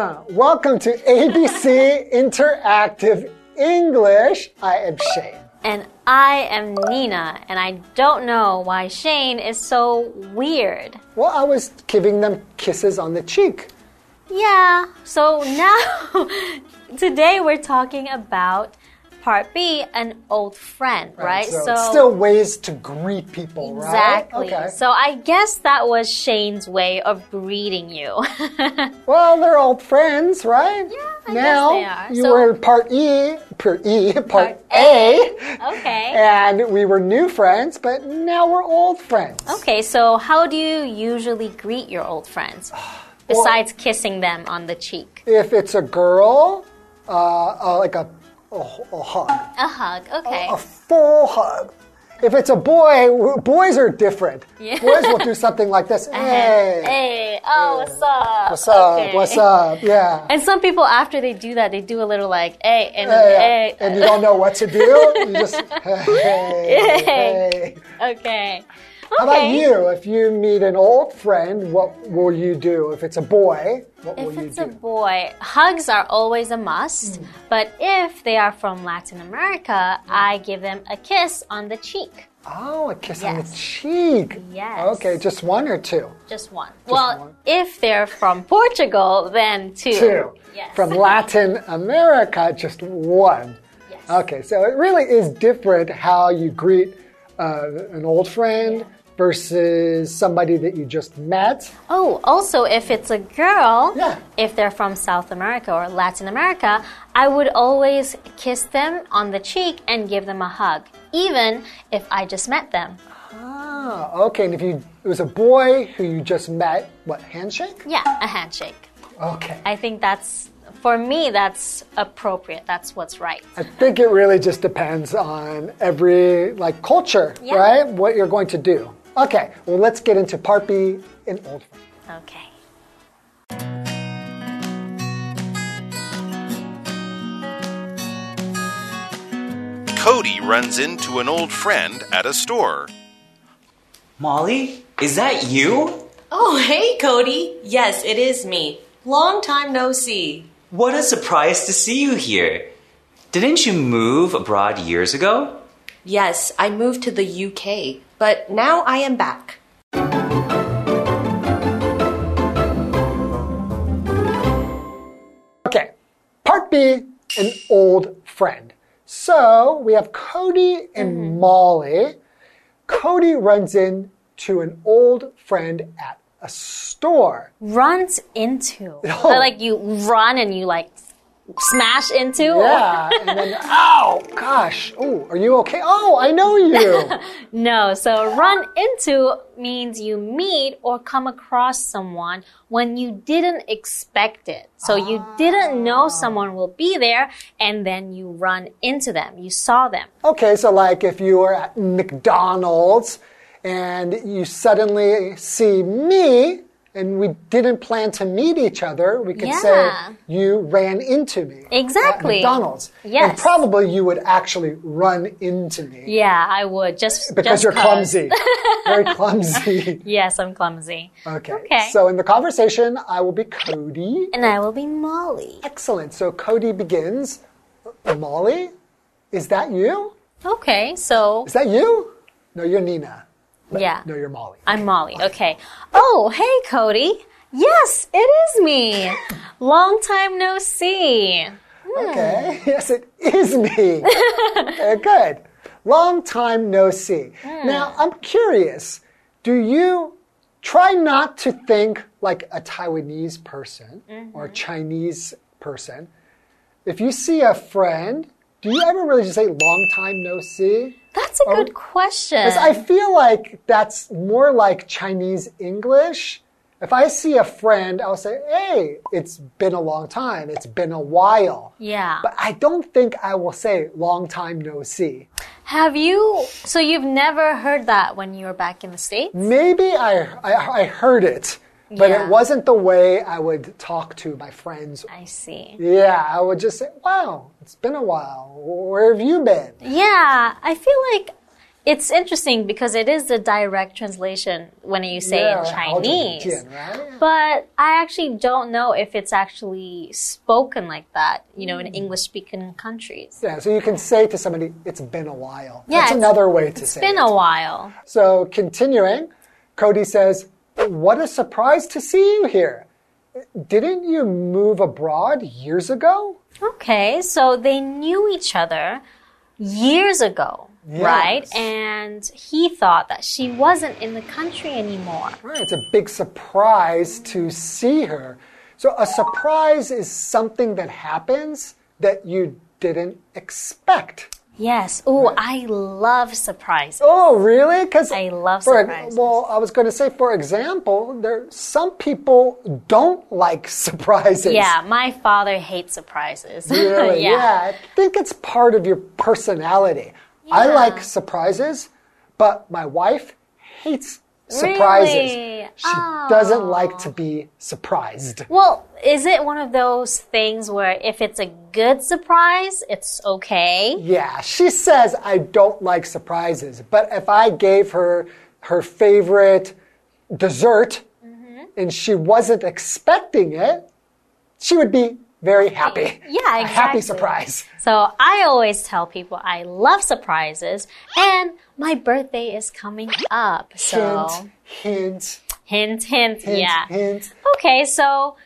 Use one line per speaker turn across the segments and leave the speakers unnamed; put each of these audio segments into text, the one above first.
everybody. Mwah. Mwah. Welcome to ABC Interactive English. I am Shane.
And I am Nina, and I don't know why Shane is so weird.
Well, I was giving them kisses on the cheek.
Yeah, so now, today we're talking about part B, an old friend, right?
So, it's still ways to greet people,
exactly.
right? Okay.
So I guess that was Shane's way of greeting you.
well, they're old friends, right?
Yeah, I
now,
guess they are.
you
So-
were in part E, part E, part,
Part
A.
okay.
And we were new friends, but now we're old friends.
Okay, so how do you usually greet your old friends? Besides kissing them on the cheek.
If it's a girl, uh, uh, like a, a, a hug,
A hug, okay.
a full hug. If it's a boy, boys are different.
Yeah.
Boys will do something like this. Uh-huh. Hey,
Hey, oh, what's up?
what's up?
Okay.
What's up? Yeah.
And some people, after they do that, they do a little like, hey, and
Hey,
hey.
and you don't know what to do. You just hey, hey.
Okay.
How about you? If you meet an old friend, what will you do? If it's a boy, what will you do?
If it's a boy, hugs are always a must.
Mm.
But if they are from Latin America, I give them a kiss on the cheek.
Oh, a kiss on the cheek.
Yes.
Okay, just one or two?
Just one. well,
one.
if they're from Portugal, then two.
Two.
Yes.
From Latin America, just one.
Yes.
Okay, so it really is different how you greet uh, an old friend versus somebody that you just met.
Oh, also, if it's a girl,
Yeah.
if they're from South America or Latin America, I would always kiss them on the cheek and give them a hug, even if I just met them.
Ah, okay. And if you it was a boy who you just met, what handshake?
Yeah, a handshake.
Okay.
I think that's, for me, that's appropriate. That's what's right.
I think it really just depends on every like culture,
Yeah.
right? What you're going to do. Okay, well let's get into part B in old friend.
Okay.
Cody runs into an old friend at a store.
Molly, is that you?
Oh, hey, Cody. Yes, it is me. Long time no see.
What a surprise to see you here. Didn't you move abroad years ago?
Yes, I moved to the UK, but now I am back.
Okay, part B, an old friend. So we have Cody and mm-hmm. Molly. Cody runs into an old friend at a store.
Runs into.
Oh.
Like you run and you like smash into?
Yeah, and then, ow, gosh, oh, are you okay? Oh, I know you.
No, so run into means you meet or come across someone when you didn't expect it. So you ah. didn't know someone will be there and then you run into them. You saw them.
Okay, so like if you were at McDonald's and you suddenly see me and we didn't plan to meet each other, we could
Yeah.
say you ran into me.
Exactly.
At McDonald's. And probably you would actually run into me.
Yeah, I would just
Because
just
you're
'cause.
clumsy. Very clumsy.
Yes, I'm clumsy.
Okay.
Okay.
So in the conversation, I will be Cody.
And I will be Molly.
Excellent. So Cody begins. Molly, is that you?
Okay, so
Is that you? No, you're Nina.
Yeah.
No, you're Molly.
I'm Molly. Okay. Oh, hey, Cody. Yes, it is me. Long time no see. Hmm.
Okay. Yes, it is me. okay, good. Long time no see. Hmm. Now, I'm curious. Do you try not to think like a Taiwanese person or a Chinese person? If you see a friend, do you ever really just say long time no see?
That's a good question.
Because I feel like that's more like Chinese English. If I see a friend, I'll say, hey, it's been a long time. It's been a while.
yeah.
But I don't think I will say long time no see.
Have you? So you've never heard that when you were back in the States?
Maybe I, I, I heard it, but
yeah.
it wasn't the way I would talk to my friends.
I see.
Yeah, I would just say, wow, it's been a while. Where have you been?
Yeah, I feel like it's interesting because it is a direct translation when you say
yeah,
in Chinese.
Right?
But I actually don't know if it's actually spoken like that, you know, in mm. English speaking countries.
Yeah, so you can say to somebody, it's been a while.
Yeah,
That's another way to say it.
It's been a while.
So continuing, Cody says, what a surprise to see you here. Didn't you move abroad years ago?
Okay, so they knew each other years ago, right? And he thought that she wasn't in the country anymore.
Right, it's a big surprise to see her. So a surprise is something that happens that you didn't expect.
Yes. Oh, I love surprises.
Oh, really? Because
I love surprises.
Well, I was going to say, for example, there some people don't like surprises.
Yeah, my father hates surprises.
Really? yeah. I think it's part of your personality. I like surprises, but my wife hates surprises.
Really?
She doesn't like to be surprised.
Well, is it one of those things where if it's a good surprise, it's okay?
Yeah, she says I don't like surprises, but if I gave her her favorite dessert
Mm-hmm.
and she wasn't expecting it, she would be very happy.
Yeah,
A happy surprise.
So I always tell people I love surprises and my birthday is coming up. So
Hint,
hint,
hint,
hint,
hint,
yeah.
hint.
Okay, so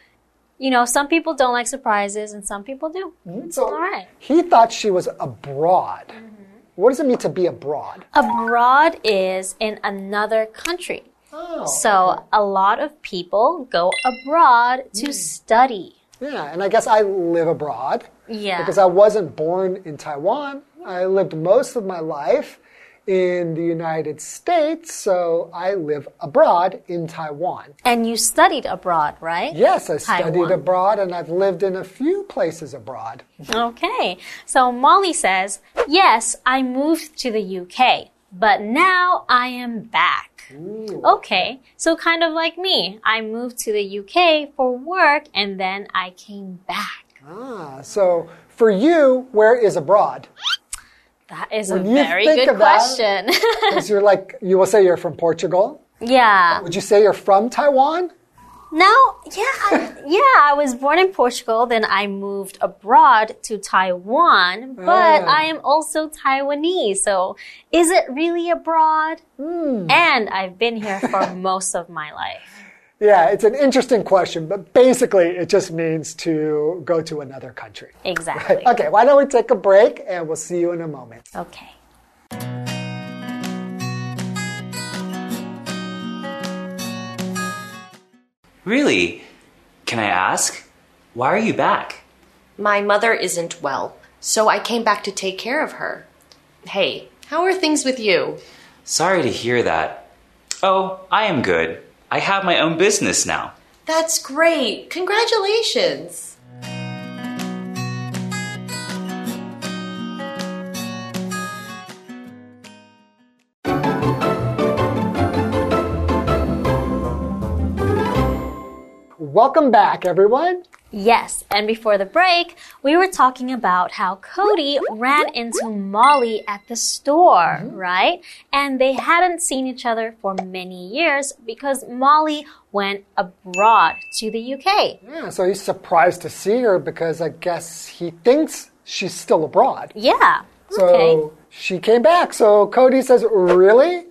you know, some people don't like surprises and some people do.
Mm, so
All right.
he thought she was abroad. Mm-hmm. What does it mean to be abroad?
Abroad is in another country.
Oh,
So a lot of people go abroad to mm. study.
Yeah, and I guess I live abroad.
Yeah.
because I wasn't born in Taiwan. I lived most of my life in the United States, so I live abroad in Taiwan.
And you studied abroad, right?
Yes, I studied abroad and I've lived in a few places abroad.
Okay. So Molly says, Yes, I moved to the UK, but now I am back. Okay. So kind of like me. I moved to the UK for work and then I came back.
Ah, so for you, where is abroad?
That is
When
a very good question.
Because you're like, you will say you're from Portugal.
yeah.
Would you say you're from Taiwan?
No, yeah, I- yeah. I was born in Portugal, then I moved abroad to Taiwan, but
Ah.
I am also Taiwanese. So, is it really abroad?
Hmm.
And I've been here for most of my life.
Yeah, it's an interesting question, but basically it just means to go to another country.
Exactly.
Okay, why don't we take a break and we'll see you in a moment.
Okay.
Really? Can I ask? Why are you back?
My mother isn't well, so I came back to take care of her. Hey, how are things with you?
Sorry to hear that. Oh, I am good. I have my own business now.
That's great. Congratulations.
Welcome back, everyone.
Yes, and before the break, we were talking about how Cody ran into Molly at the store, mm-hmm. right? And they hadn't seen each other for many years because Molly went abroad to the UK.
Yeah, so he's surprised to see her because I guess he thinks she's still abroad.
Yeah.
So
Okay.
she came back. So Cody says, Really?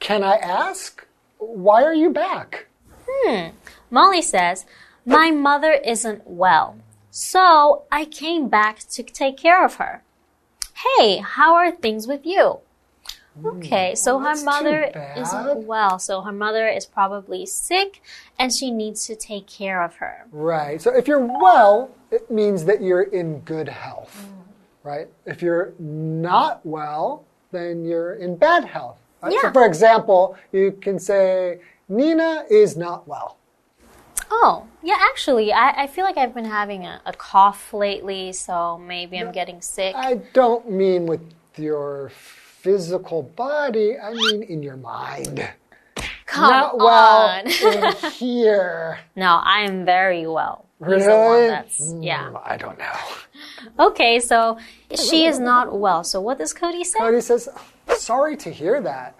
Can I ask? Why are you back? Hmm.
Molly says, My mother isn't well, so I came back to take care of her. Hey, how are things with you? Okay, so her mother isn't well, so her mother is probably sick and she needs to take care of her.
Right. So if you're well, it means that you're in good health. Mm. Right? If you're not well, then you're in bad health. Right? So
Yeah.
for example, you can say, Nina is not well.
Oh, yeah, actually, I, I feel like I've been having a, a cough lately, so maybe I'm getting sick.
I don't mean with your physical body, I mean in your mind.
Come
not well in here.
no, I am very well.
Really?
that's, yeah.
Mm, I don't know.
Okay, so she is not well. So what does Cody say?
Cody says, Sorry to hear that.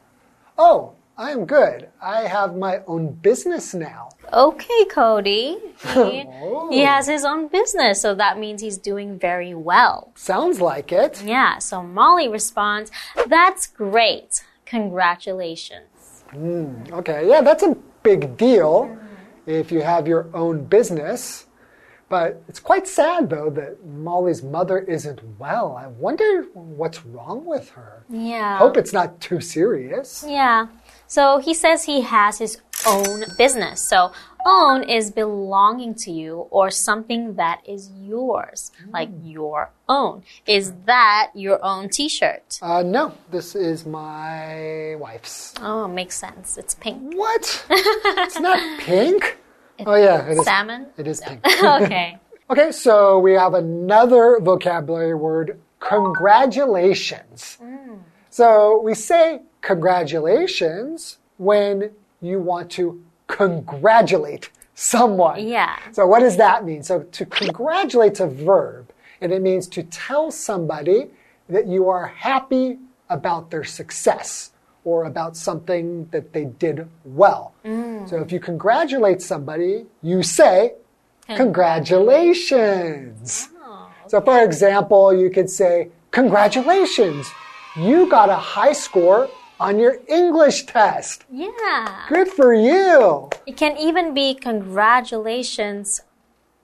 Oh, I am good. I have my own business now.
Okay, Cody. He, oh. he has his own business, so that means he's doing very well.
Sounds like it.
Yeah, so Molly responds, That's great. Congratulations.
Hmm, okay, yeah, that's a big deal if you have your own business. But it's quite sad, though, that Molly's mother isn't well. I wonder what's wrong with her.
Yeah.
Hope it's not too serious.
Yeah. So he says he has his own business. So own is belonging to you or something that is yours, like hmm. your own. Is hmm. that your own t-shirt?
Uh, no, this is my wife's.
Oh, makes sense. It's pink.
What? it's not pink. oh, yeah, it is.
Salmon?
It is pink.
okay.
Okay, so we have another vocabulary word congratulations. Hmm. So we say congratulations when you want to congratulate someone.
Yeah.
So what does that mean? So to congratulate's a verb, and it means to tell somebody that you are happy about their success or about something that they did well. Mm. So if you congratulate somebody, you say, Congratulations. Oh, so, for example, you could say, Congratulations, you got a high score on your English test.
Yeah.
Good for you.
It can even be congratulations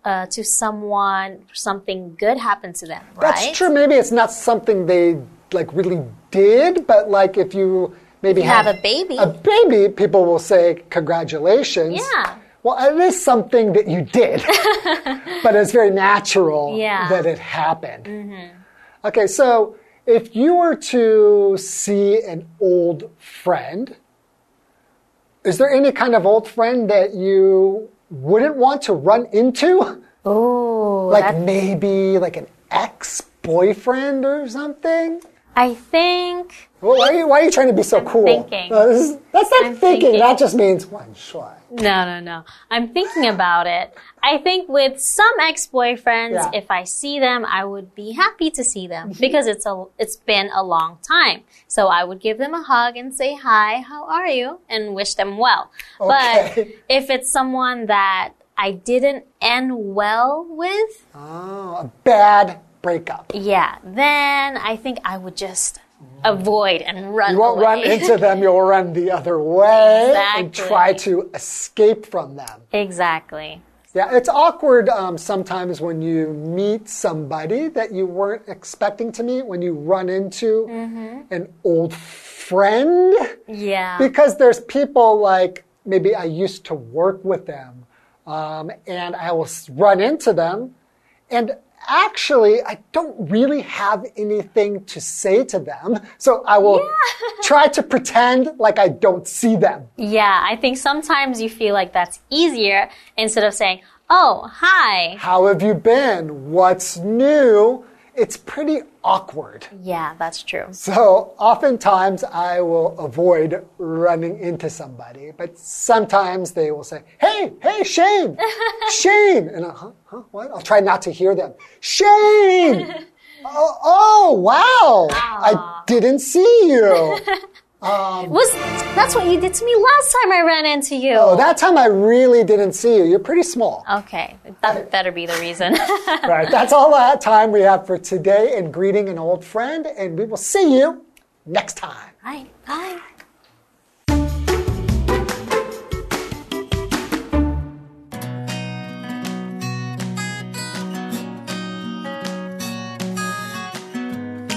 uh, to someone, something good happened to them, right?
That's true. Maybe it's not something they like really did, but like if you maybe
You have a baby.
a baby, people will say congratulations.
Yeah.
Well, it is something that you did, but it's very natural
Yeah.
that it happened. Okay, so if you were to see an old friend, is there any kind of old friend that you wouldn't want to run into?
Oh,
Like maybe like an ex boyfriend or something?
I think
Well, why, are you, why are you trying to be so cool?
thinking.
Uh, is- that's not
I'm
thinking.
thinking.
That just means one shot.
No, no, no. I'm thinking about it. I think with some ex-boyfriends,
Yeah.
if I see them, I would be happy to see them mm-hmm. because it's a it's been a long time. So I would give them a hug and say hi, how are you, and wish them well.
Okay.
But if it's someone that I didn't end well with,
Oh, a bad breakup.
yeah, then I think I would just avoid and run
You won't
away.
run into them, you'll run the other way and try to escape from them.
exactly.
Yeah, it's awkward um, sometimes when you meet somebody that you weren't expecting to meet, when you run into an old friend.
Yeah.
Because there's people like maybe I used to work with them um, and I will run into them and actually I don't really have anything to say to them. So I will try to pretend like I don't see them.
Yeah, I think sometimes you feel like that's easier instead of saying, Oh, hi.
How have you been? What's new? It's pretty awkward.
Yeah, that's true.
So oftentimes I will avoid running into somebody, but sometimes they will say, Hey, hey, Shane, Shane. And I'll, huh, huh, what? I'll try not to hear them. Shane! oh, oh, wow. I didn't see you.
Um, Was that's what you did to me last time I ran into you?
Oh, that time I really didn't see you. You're pretty small.
okay, that better be the reason.
Right, that's all that time we have for today in greeting an old friend, and we will see you next time.
right, bye.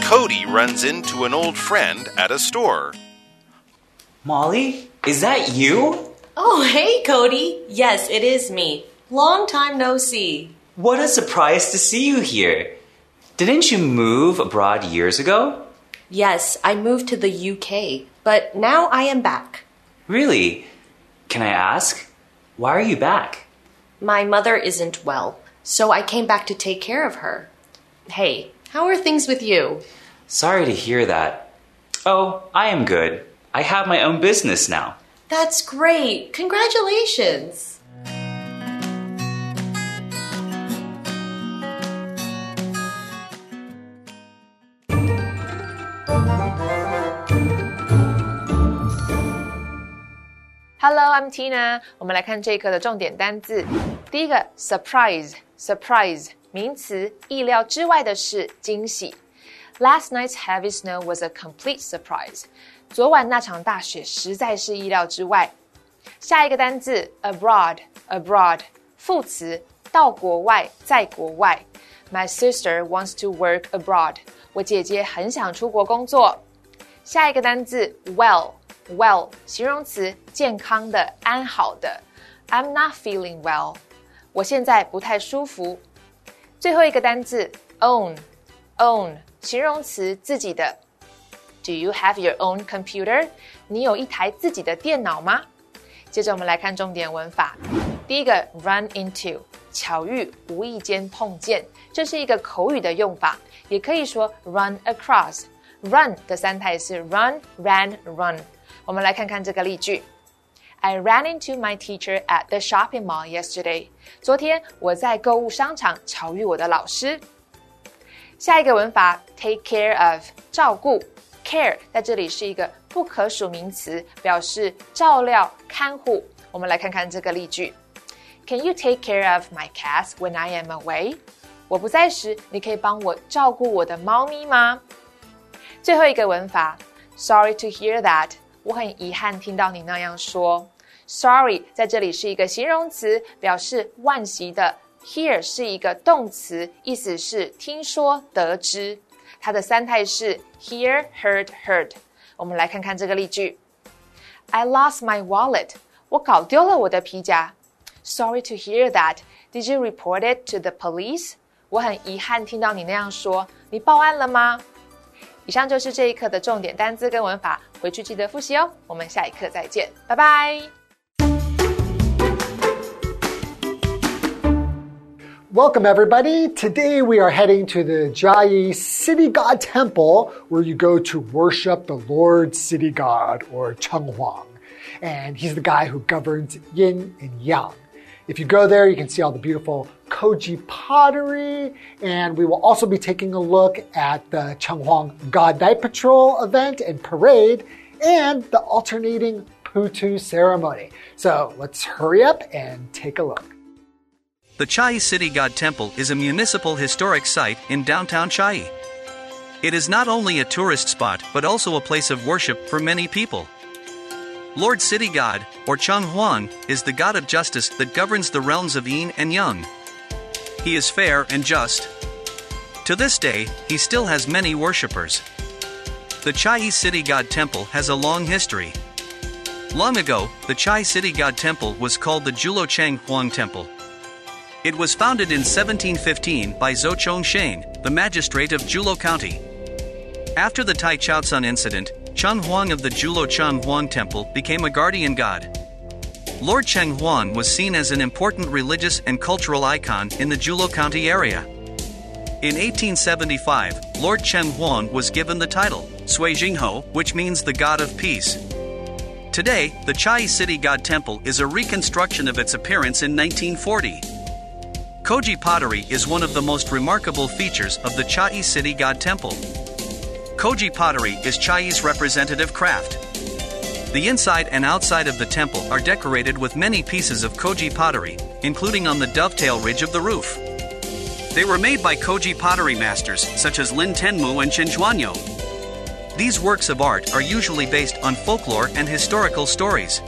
Cody runs into an old friend at a store.
Molly, is that you?
Oh, hey, Cody. Yes, it is me. Long time no see.
What a surprise to see you here. Didn't you move abroad years ago?
Yes, I moved to the UK, but now I am back.
Really? Can I ask? Why are you back?
My mother isn't well, so I came back to take care of her. Hey, how are things with you?
Sorry to hear that. Oh, I am good. I have my own business now.
That's great. Congratulations.
Hello, I'm Tina。我们来看这一课的重点单字。第一个，surprise，surprise，名词，意料之外的事，惊喜。Last night's heavy snow was a complete surprise. 昨晚那场大雪实在是意料之外。下一个单字，abroad，abroad，副词，到国外，在国外。My sister wants to work abroad。我姐姐很想出国工作。下一个单字，well。well 形容词，健康的、安好的。I'm not feeling well，我现在不太舒服。最后一个单词 own，own 形容词，自己的。Do you have your own computer？你有一台自己的电脑吗？接着我们来看重点文法。第一个 run into，巧遇、无意间碰见，这是一个口语的用法，也可以说 run across。run 的三态是 run、ran、run。我们来看看这个例句：I ran into my teacher at the shopping mall yesterday。昨天我在购物商场巧遇我的老师。下一个文法，take care of，照顾，care 在这里是一个不可数名词，表示照料、看护。我们来看看这个例句：Can you take care of my cats when I am away？我不在时，你可以帮我照顾我的猫咪吗？最后一个文法，Sorry to hear that。我很遗憾听到你那样说。Sorry，在这里是一个形容词，表示惋惜的。Hear 是一个动词，意思是听说、得知。它的三态是 hear、heard、heard。我们来看看这个例句：I lost my wallet。我搞丢了我的皮夹。Sorry to hear that. Did you report it to the police？我很遗憾听到你那样说。你报案了吗？以上就是这一课的重点单词跟文法，回去记得复习哦。我们下一课再见，拜拜。
Welcome, everybody. Today we are heading to the Chiayi City God Temple, where you go to worship the Lord City God, or Cheng Huang. And he's the guy who governs yin and yang. If you go there, you can see all the beautiful Koji pottery, and we will also be taking a look at the Chenghuang God Night Patrol event and parade, and the alternating Putu ceremony. So let's hurry up and take a look.
The Chiayi City God Temple is a municipal historic site in downtown Chiayi. It is not only a tourist spot but also a place of worship for many people. Lord City God, or Cheng Huang, is the god of justice that governs the realms of yin and yang. He is fair and just. To this day, he still has many worshippers. The Chiayi City God Temple has a long history. Long ago, the Chiayi City God Temple was called the Julocheng Huang Temple. It was founded in 1715 by Zhou Chongsheng, the magistrate of Julo County. After the Tai Chaotsun incident, Cheng Huang of the Julo Cheng Huang Temple became a guardian god. Lord Cheng Huang was seen as an important religious and cultural icon in the Julo County area. In 1875, Lord Cheng Huang was given the title Sui Jingho, which means the God of Peace. Today, the Chiayi City God Temple is a reconstruction of its appearance in 1940. Koji pottery is one of the most remarkable features of the Chiayi City God Temple. Koji pottery is Chiayi's representative craft. The inside and outside of the temple are decorated with many pieces of Koji pottery, including on the dovetail ridge of the roof. They were made by Koji pottery masters such as Lin Tenmu and Chinjuanyo. These works of art are usually based on folklore and historical stories.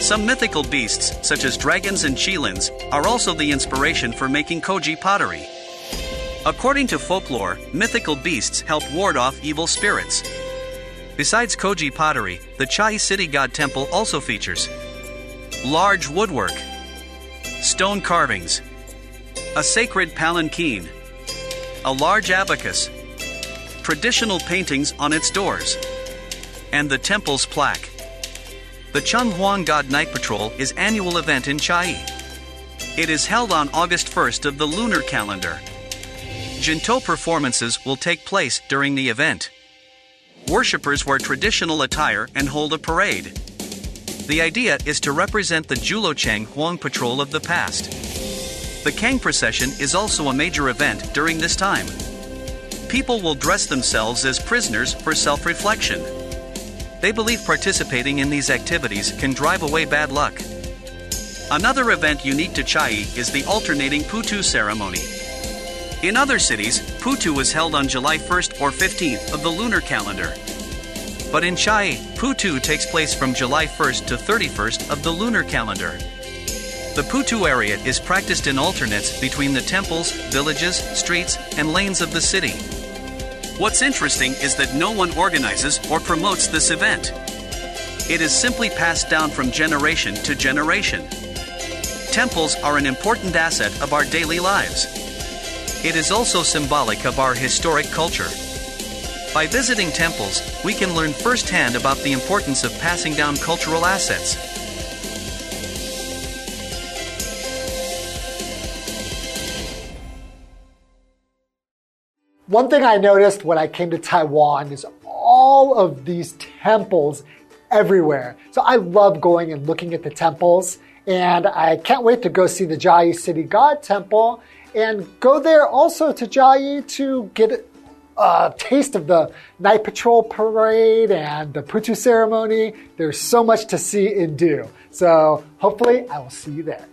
Some mythical beasts, such as dragons and qilins, are also the inspiration for making Koji pottery. According to folklore, mythical beasts help ward off evil spirits. Besides Koji pottery, the Chiayi City God Temple also features large woodwork, stone carvings, a sacred palanquin, a large abacus, traditional paintings on its doors, and the temple's plaque. The Cheng Huang God Night Patrol is annual event in Chiayi. It is held on August 1st of the lunar calendar. Jinto performances will take place during the event. Worshippers wear traditional attire and hold a parade. The idea is to represent the Julocheng Huang patrol of the past. The Kang procession is also a major event during this time. People will dress themselves as prisoners for self reflection. They believe participating in these activities can drive away bad luck. Another event unique to Chiayi is the alternating Putu ceremony. In other cities, Putu is held on July 1st or 15th of the lunar calendar. But in Chiayi, Putu takes place from July 1st to 31st of the lunar calendar. The Putu area is practiced in alternates between the temples, villages, streets, and lanes of the city. What's interesting is that no one organizes or promotes this event. It is simply passed down from generation to generation. Temples are an important asset of our daily lives. It is also symbolic of our historic culture. By visiting temples, we can learn firsthand about the importance of passing down cultural assets.
One thing I noticed when I came to Taiwan is all of these temples everywhere. So I love going and looking at the temples, and I can't wait to go see the Chiayi City God Temple and go there also to Chiayi to get a taste of the night patrol parade and the Putu ceremony. There's so much to see and do. So hopefully I will see you there.